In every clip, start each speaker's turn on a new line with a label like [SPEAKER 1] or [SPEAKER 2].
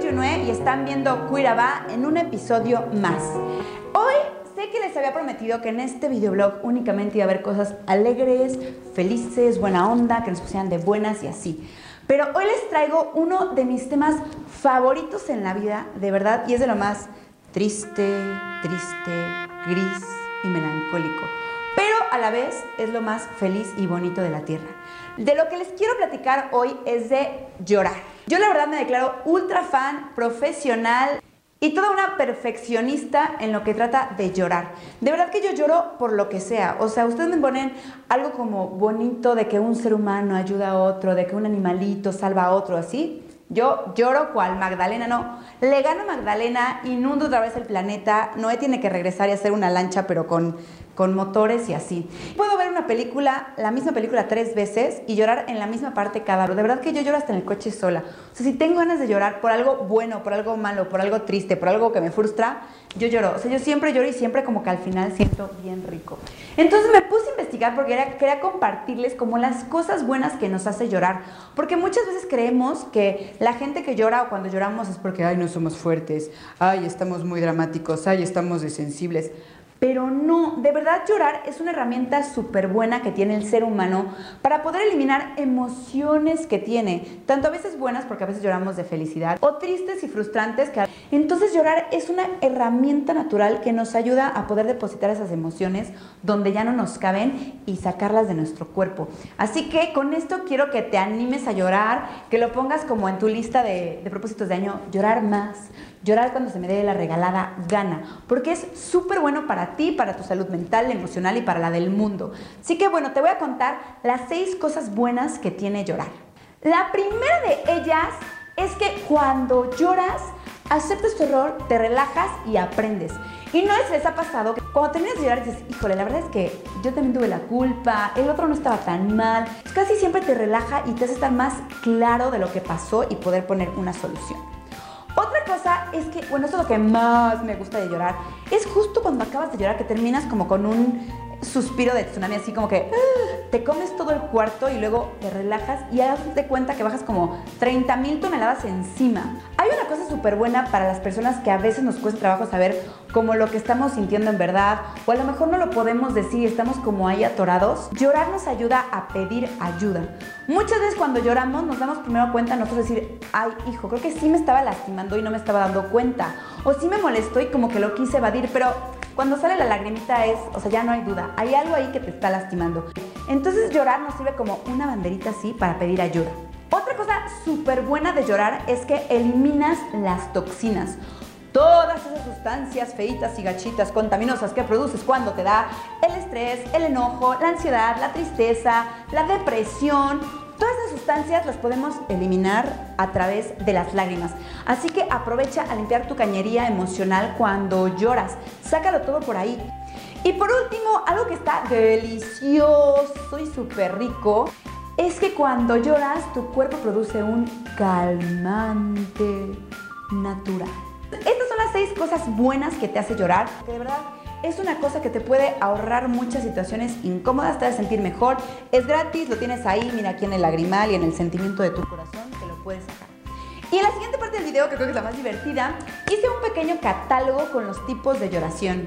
[SPEAKER 1] y están viendo Cuiraba en un episodio más. Hoy sé que les había prometido que en este videoblog únicamente iba a haber cosas alegres, felices, buena onda, que nos pusieran de buenas y así. Pero hoy les traigo uno de mis temas favoritos en la vida, de verdad, y es de lo más triste, triste, gris y melancólico. A la vez es lo más feliz y bonito de la tierra. De lo que les quiero platicar hoy es de llorar. Yo la verdad me declaro ultra fan, profesional y toda una perfeccionista en lo que trata de llorar. De verdad que yo lloro por lo que sea. O sea, ustedes me ponen algo como bonito de que un ser humano ayuda a otro, de que un animalito salva a otro, así. Yo lloro cual Magdalena, no. Le gano a Magdalena, inundo otra vez el planeta. Noé tiene que regresar y hacer una lancha, pero con, con motores y así. Puedo ver una película, la misma película tres veces y llorar en la misma parte cada vez. De verdad que yo lloro hasta en el coche sola. O sea, si tengo ganas de llorar por algo bueno, por algo malo, por algo triste, por algo que me frustra, yo lloro. O sea, yo siempre lloro y siempre como que al final siento bien rico. Entonces me puse a investigar porque quería, compartirles como las cosas buenas que nos hace llorar. Porque muchas veces creemos que la gente que llora o cuando lloramos es porque, ay, no somos fuertes, ay, estamos muy dramáticos, ay, estamos desensibles. Pero no, de verdad llorar es una herramienta súper buena que tiene el ser humano para poder eliminar emociones que tiene, tanto a veces buenas porque a veces lloramos de felicidad o tristes y frustrantes. Que... Entonces llorar es una herramienta natural que nos ayuda a poder depositar esas emociones donde ya no nos caben y sacarlas de nuestro cuerpo. Así que con esto quiero que te animes a llorar, que lo pongas como en tu lista de, de propósitos de año, llorar más, llorar cuando se me dé la regalada gana, porque es súper bueno para ti, para tu salud mental, emocional y para la del mundo. Así que bueno, te voy a contar las seis cosas buenas que tiene llorar. La primera de ellas es que cuando lloras, aceptas tu error, te relajas y aprendes. Y no es les ha pasado que cuando terminas de llorar dices, híjole, la verdad es que yo también tuve la culpa, el otro no estaba tan mal. Casi siempre te relaja y te hace estar más claro de lo que pasó y poder poner una solución. Otra cosa es que, bueno, esto es lo que más me gusta de llorar, es justo cuando acabas de llorar que terminas como con un suspiro de tsunami, así como que ¡ah! te comes todo el cuarto y luego te relajas y das de cuenta que bajas como 30 mil toneladas encima. Hay una cosa súper buena para las personas que a veces nos cuesta trabajo saber como lo que estamos sintiendo en verdad o a lo mejor no lo podemos decir estamos como ahí atorados. Llorar nos ayuda a pedir ayuda. Muchas veces cuando lloramos nos damos primero cuenta nosotros decir, ay hijo, creo que sí me estaba lastimando y no me estaba dando cuenta. O sí me molestó y como que lo quise evadir, pero cuando sale la lagrimita es, o sea, ya no hay duda, hay algo ahí que te está lastimando. Entonces llorar nos sirve como una banderita así para pedir ayuda. Otra cosa súper buena de llorar es que eliminas las toxinas. Todas esas sustancias feitas y gachitas contaminosas que produces cuando te da el estrés, el enojo, la ansiedad, la tristeza, la depresión, Todas esas sustancias las podemos eliminar a través de las lágrimas. Así que aprovecha a limpiar tu cañería emocional cuando lloras. Sácalo todo por ahí. Y por último, algo que está delicioso y súper rico es que cuando lloras tu cuerpo produce un calmante natural. Las seis cosas buenas que te hace llorar, que de verdad es una cosa que te puede ahorrar muchas situaciones incómodas, te a sentir mejor. Es gratis, lo tienes ahí, mira aquí en el lagrimal y en el sentimiento de tu corazón, que lo puedes sacar. Y en la siguiente parte del video, que creo que es la más divertida, hice un pequeño catálogo con los tipos de lloración.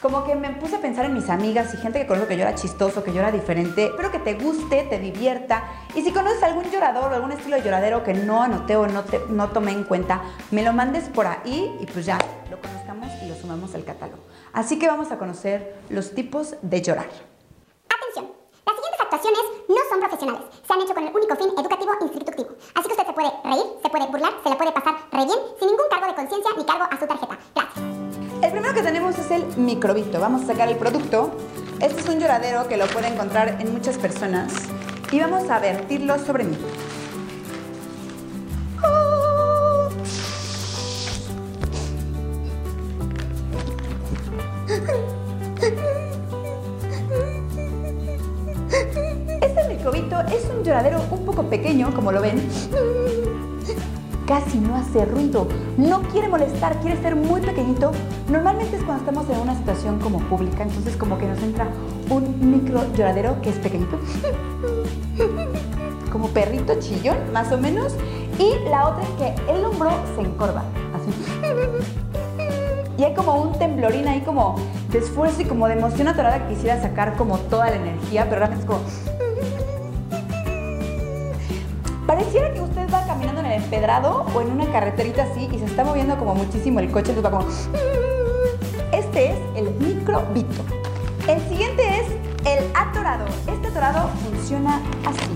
[SPEAKER 1] Como que me puse a pensar en mis amigas y gente que conozco que llora chistoso, que llora diferente. Espero que te guste, te divierta. Y si conoces algún llorador o algún estilo de lloradero que no anoté o no, te, no tomé en cuenta, me lo mandes por ahí y pues ya lo conozcamos y lo sumamos al catálogo. Así que vamos a conocer los tipos de llorar.
[SPEAKER 2] Atención, las siguientes actuaciones no son profesionales. Se han hecho con el único fin educativo instructivo. Así que usted se puede reír, se puede burlar, se le puede pasar re bien, sin ningún cargo de conciencia ni cargo a su tarjeta. Gracias.
[SPEAKER 1] Primero que tenemos es el microbito. Vamos a sacar el producto. Este es un lloradero que lo puede encontrar en muchas personas. Y vamos a vertirlo sobre mí. Este microbito es un lloradero un poco pequeño, como lo ven. Casi no hace ruido, no quiere molestar, quiere ser muy pequeñito. Normalmente es cuando estamos en una situación como pública, entonces como que nos entra un micro lloradero que es pequeñito. Como perrito chillón, más o menos. Y la otra es que el hombro se encorva, así. Y hay como un temblorín ahí como de esfuerzo y como de emoción atorada que quisiera sacar como toda la energía, pero realmente es como... Pareciera que usted va caminando en el empedrado o en una carreterita así y se está moviendo como muchísimo el coche, entonces va como... Este es el microbito. El siguiente es el atorado. Este atorado funciona así.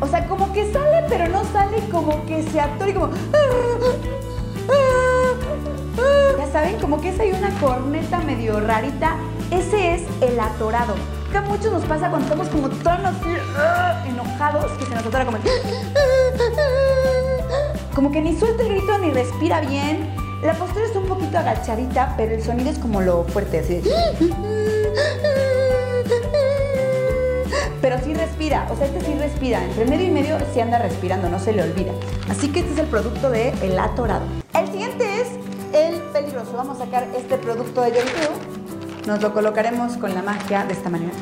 [SPEAKER 1] O sea, como que sale, pero no sale, como que se atora y como... Ya saben, como que es ahí una corneta medio rarita. Ese es el atorado. Que muchos nos pasa cuando estamos como tan así enojados que se nos atora como... Como que ni suelta el grito ni respira bien. La postura está un poquito agachadita, pero el sonido es como lo fuerte, así. Pero sí respira, o sea, este sí respira. Entre medio y medio sí anda respirando, no se le olvida. Así que este es el producto de el atorado. El siguiente es el peligroso. Vamos a sacar este producto de Yoripeo. Nos lo colocaremos con la magia de esta manera.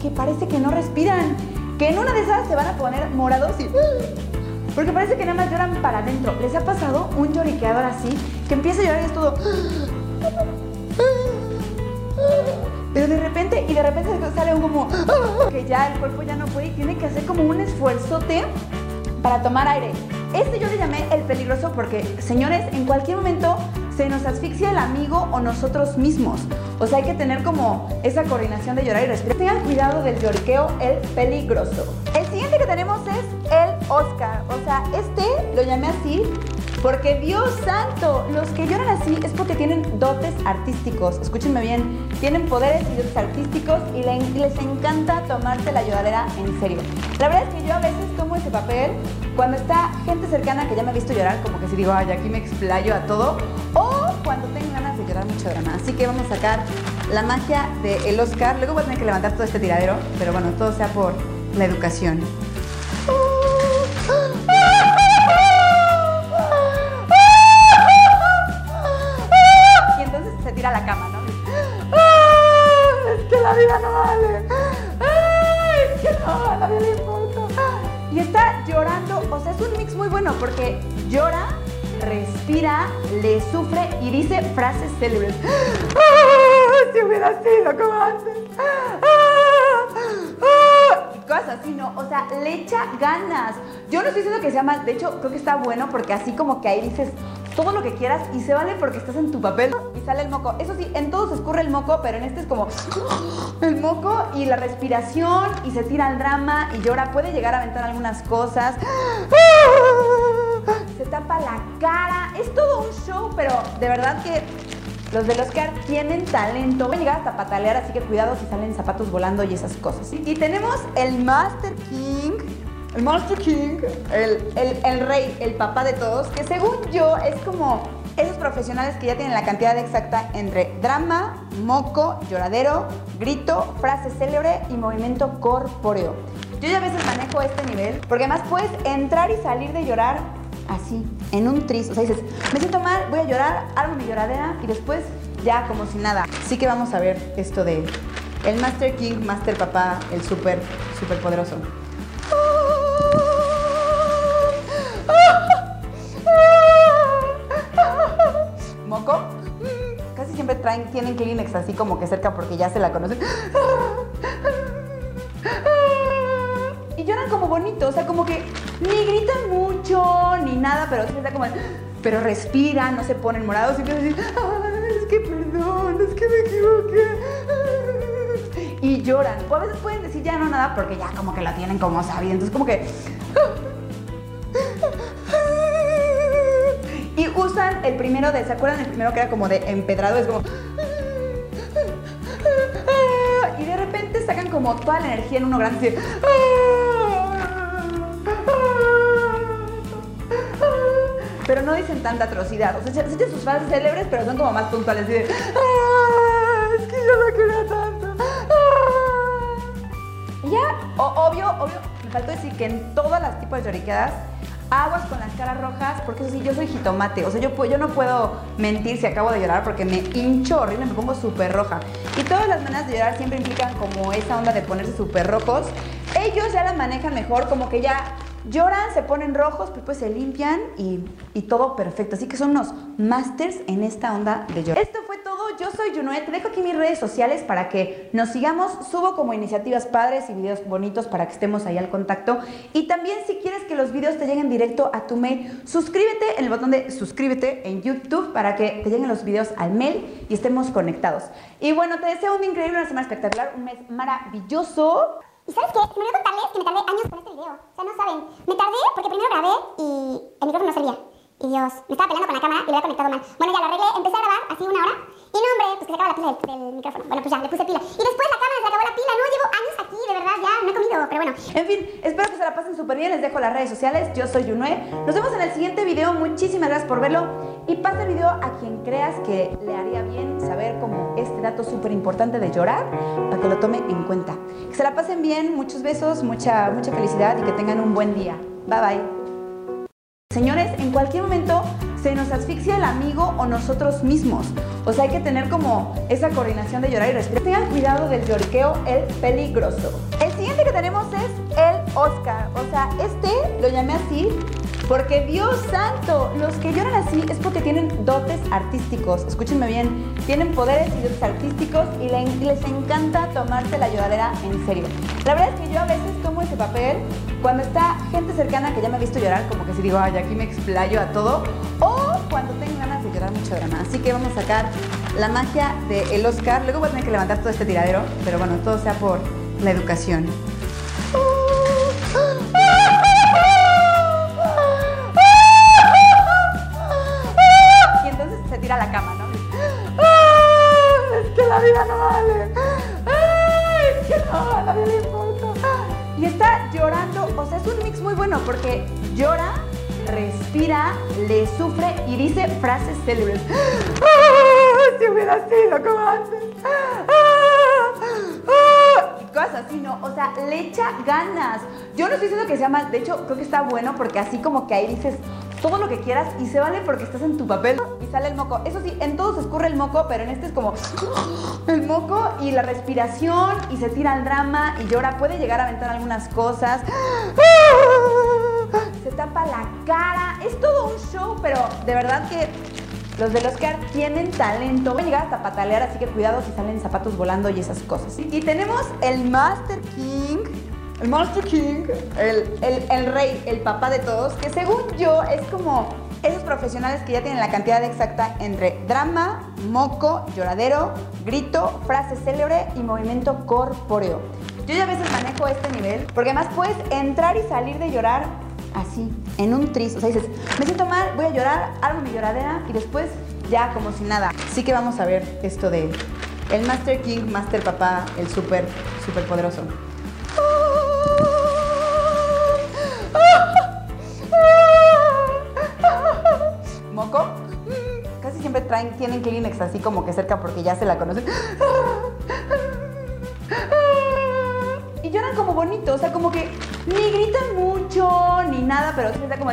[SPEAKER 1] Que parece que no respiran. Que en una de esas se van a poner morados y... Porque parece que nada más lloran para adentro. ¿Les ha pasado un lloriqueador así? Que empieza a llorar y es todo... Pero de repente, y de repente sale un como... Que ya el cuerpo ya no puede y tiene que hacer como un esfuerzote para tomar aire. Este yo le llamé el peligroso porque, señores, en cualquier momento se nos asfixia el amigo o nosotros mismos. O sea, hay que tener como esa coordinación de llorar y respirar. Tengan cuidado del lloriqueo, el peligroso. El siguiente que tenemos es el Oscar. O sea, este lo llamé así porque Dios santo, los que lloran así es porque tienen dotes artísticos. Escúchenme bien, tienen poderes y dotes artísticos y les encanta tomarse la lloradera en serio. La verdad es que yo a veces tomo ese papel cuando está gente cercana que ya me ha visto llorar, como que si digo, ay, aquí me explayo a todo, o cuando tengo ganas de llorar mucho drama. Así que vamos a sacar la magia del Oscar. Luego voy a tener que levantar todo este tiradero, pero bueno, todo sea por la educación. Y entonces se tira a la cama, ¿no? Es que la vida no vale. Es que no, a nadie le importa. Y está llorando, o sea, es un mix muy bueno porque llora, respira, le sufre y dice frases célebres. ¡Ah! Si hubiera sido como antes. ¡Ah! ¡Ah! Y Cosas así, ¿no? O sea, le echa ganas. Yo no estoy diciendo que sea mal, de hecho, creo que está bueno porque así como que ahí dices todo lo que quieras y se vale porque estás en tu papel y sale el moco. Eso sí, en todos escurre el moco, pero en este es como el moco y la respiración y se tira el drama y llora. Puede llegar a aventar algunas cosas. Se de verdad que los del Oscar tienen talento. Pueden llegar hasta patalear, así que cuidado si salen zapatos volando y esas cosas. Y tenemos el Master King. El Master King, el, el, el rey, el papá de todos, que según yo es como esos profesionales que ya tienen la cantidad exacta entre drama, moco, lloradero, grito, frase célebre y movimiento corpóreo. Yo ya a veces manejo este nivel, porque además puedes entrar y salir de llorar así, en un tris. O sea, dices, me siento mal, voy a llorar, armo mi lloradera y después ya como si nada. Así que vamos a ver esto de el Master King, Master Papá, el súper, súper poderoso. ¿Moco? Casi siempre traen, tienen Kleenex así como que cerca porque ya se la conocen. Y lloran como bonito, o sea, como que ni gritan mucho, pero sí está como... Pero respiran, no se ponen morados y empiezan a decir, "Ay, es que perdón, es que me equivoqué. Y lloran. O a veces pueden decir ya no nada porque ya como que la tienen como sabido. Entonces como que... Y usan el primero de, ¿se acuerdan el primero que era como de empedrado? Es como... Y de repente sacan como toda la energía en uno grande. así, Pero no dicen tanta atrocidad. O sea, se echan sus frases célebres, pero son como más puntuales. Así de, "Ah, es que yo no quería tanto. Y ya, obvio, obvio, me faltó decir que en todas las tipos de lloriqueadas, aguas con las caras rojas, porque eso sí, yo soy jitomate. O sea, yo, yo no puedo mentir si acabo de llorar porque me hincho horrible, me pongo súper roja. Y todas las maneras de llorar siempre implican como esa onda de ponerse súper rojos. Ellos ya las manejan mejor, como que ya lloran, se ponen rojos, pues, pues se limpian y, y todo perfecto. Así que son unos masters en esta onda de llorar. Esto fue todo. Yo soy Junoet. Te dejo aquí mis redes sociales para que nos sigamos. Subo como iniciativas padres y videos bonitos para que estemos ahí al contacto. Y también si quieres que los videos te lleguen directo a tu mail, suscríbete en el botón de suscríbete en YouTube para que te lleguen los videos al mail y estemos conectados. Y bueno, te deseo un increíble, una semana espectacular, un mes maravilloso.
[SPEAKER 2] ¿Y sabes qué? Me olvidó contarles que me tardé años con este video. O sea, no saben. Me tardé porque primero grabé y el micrófono no servía. Y Dios, me estaba peleando con la cámara y lo había conectado mal. Bueno, ya lo arreglé, empecé a grabar así una hora. Y no, hombre, pues que se acaba la pila del, micrófono. Bueno, pues ya, le puse pila. Y después la cámara se acabó la pila. No, de verdad, ya no he comido. Pero bueno,
[SPEAKER 1] En fin, espero que se la pasen súper bien. Les dejo las redes sociales. Yo soy Yunue. Nos vemos en el siguiente video. Muchísimas gracias por verlo. Y pasa el video a quien creas que le haría bien saber como este dato súper importante de llorar para que lo tome en cuenta. Que se la pasen bien. Muchos besos, mucha, mucha felicidad y que tengan un buen día. Bye bye. Señores, en cualquier momento se nos asfixia el amigo o nosotros mismos. O sea, hay que tener como esa coordinación de llorar y respirar. Tengan cuidado del lloriqueo, el peligroso. El siguiente que tenemos es el Oscar. O sea, este lo llamé así porque Dios santo, los que lloran así es porque tienen dotes artísticos. Escúchenme bien, tienen poderes y dotes artísticos y le- les encanta tomarse la lloradera en serio. La verdad es que yo a veces tomo ese papel cuando está gente cercana que ya me ha visto llorar, como que si digo, ay, aquí me explayo a todo, cuando tengo ganas de llorar mucho drama. Así que vamos a sacar la magia del Oscar. Luego voy a tener que levantar todo este tiradero, pero bueno, todo sea por la educación. Y entonces se tira a la cama, ¿no? ¡Ah! Es que la vida no vale. Es que no, a nadie le importa. Y está llorando, o sea, es un mix muy bueno porque llora, respira, le sufre y dice frases célebres. ¡Ah! Si hubiera sido como antes. ¡Ah! ¡Ah! Y cosas así, ¿no? O sea, le echa ganas. Yo no estoy diciendo que sea mal, de hecho, creo que está bueno porque así como que ahí dices todo lo que quieras y se vale porque estás en tu papel y sale el moco. Eso sí, en todos escurre el moco, pero en este es como el moco y la respiración y se tira al drama y llora. Puede llegar a aventar algunas cosas. Se tapa la cara. Es todo un show, pero de verdad que los del Oscar tienen talento. Pueden llegar hasta patalear, así que cuidado si salen zapatos volando y esas cosas. Y tenemos el Master King. El Master King, el, el- el rey, el papá de todos, que según yo es como esos profesionales que ya tienen la cantidad exacta entre drama, moco, lloradero, grito, frase célebre y movimiento corpóreo. Yo ya a veces manejo este nivel, porque además puedes entrar y salir de llorar así, en un tris. O sea, dices, me siento mal, voy a llorar, armo mi lloradera y después ya como si nada. Así que vamos a ver esto de el Master King, Master Papá, el súper, súper poderoso. ¿Moco? Casi siempre traen, tienen Kleenex así como que cerca porque ya se la conocen. O sea, como que ni gritan mucho, ni nada, pero está como...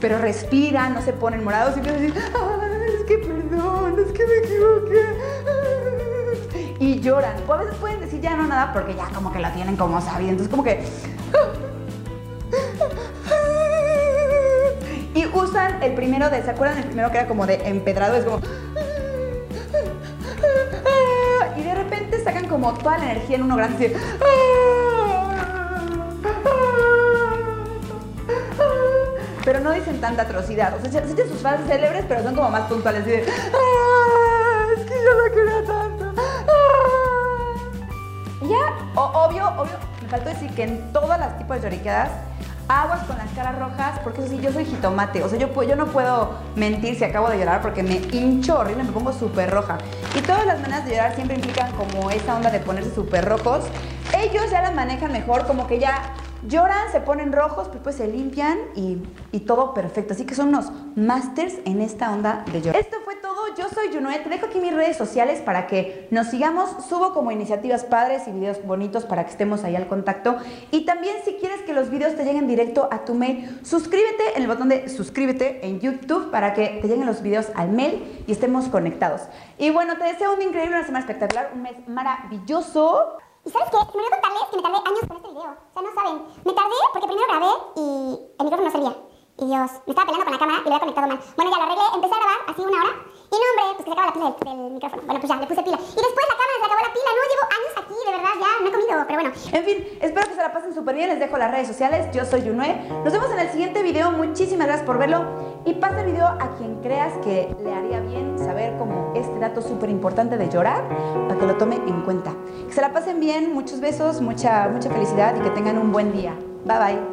[SPEAKER 1] Pero respiran, no se ponen morados y empiezan a decir, "Ay, es que perdón, es que me equivoqué. Y lloran. O a veces pueden decir ya no nada porque ya como que la tienen como sabido. Entonces como que... Y usan el primero de, ¿se acuerdan el primero que era como de empedrado? Es como... Y de repente sacan como toda la energía en uno grande. así, Pero no dicen tanta atrocidad. O sea, se echan sus frases célebres, pero son como más puntuales. De, "Ah, es que yo no quería tanto. Ah". Y ya, o- obvio, obvio, me faltó decir que en todas las tipos de lloriqueadas, aguas con las caras rojas, porque eso sí, yo soy jitomate. O sea, yo, yo no puedo mentir si acabo de llorar porque me hincho horrible, me pongo súper roja. Y todas las maneras de llorar siempre implican como esa onda de ponerse súper rojos. Ellos ya las manejan mejor, como que ya lloran, se ponen rojos, pues, pues se limpian y, y todo perfecto. Así que son unos masters en esta onda de llorar. Esto fue todo. yo soy Junuel. Te dejo aquí mis redes sociales para que nos sigamos. Subo como iniciativas padres y videos bonitos para que estemos ahí al contacto. Y también si quieres que los videos te lleguen directo a tu mail, suscríbete en el botón de suscríbete en YouTube para que te lleguen los videos al mail y estemos conectados. Y bueno, te deseo un increíble, una semana espectacular, un mes maravilloso.
[SPEAKER 2] ¿Y sabes qué? Me olvidó contarles que me tardé años con este video. O sea, no saben. Me tardé porque primero grabé y el micrófono no servía. Y Dios, me estaba peleando con la cámara y lo había conectado mal. Bueno, ya lo arreglé, empecé a grabar así una hora. Y no, hombre, pues se acaba la pila del, micrófono. Bueno, pues ya, le puse pila. Y después la cámara se acabó la pila. No, llevo años aquí, de verdad, ya no he comido, pero bueno.
[SPEAKER 1] En fin, espero que se la pasen súper bien. Les dejo las redes sociales. Yo soy Yunue. Nos vemos en el siguiente video. Muchísimas gracias por verlo. Y pasa el video a quien creas que le haría bien saber como este dato súper importante de llorar para que lo tome en cuenta. Que se la pasen bien. Muchos besos, mucha, mucha felicidad y que tengan un buen día. Bye bye.